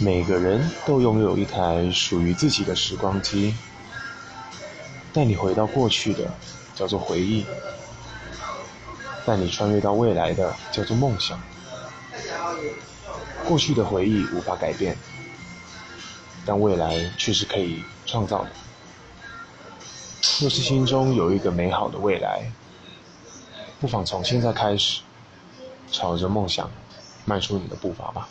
每个人都拥有一台属于自己的时光机。带你回到过去的叫做回忆。带你穿越到未来的叫做梦想。过去的回忆无法改变但未来却是可以创造的。若是心中有一个美好的未来不妨从现在开始朝着梦想迈出你的步伐吧。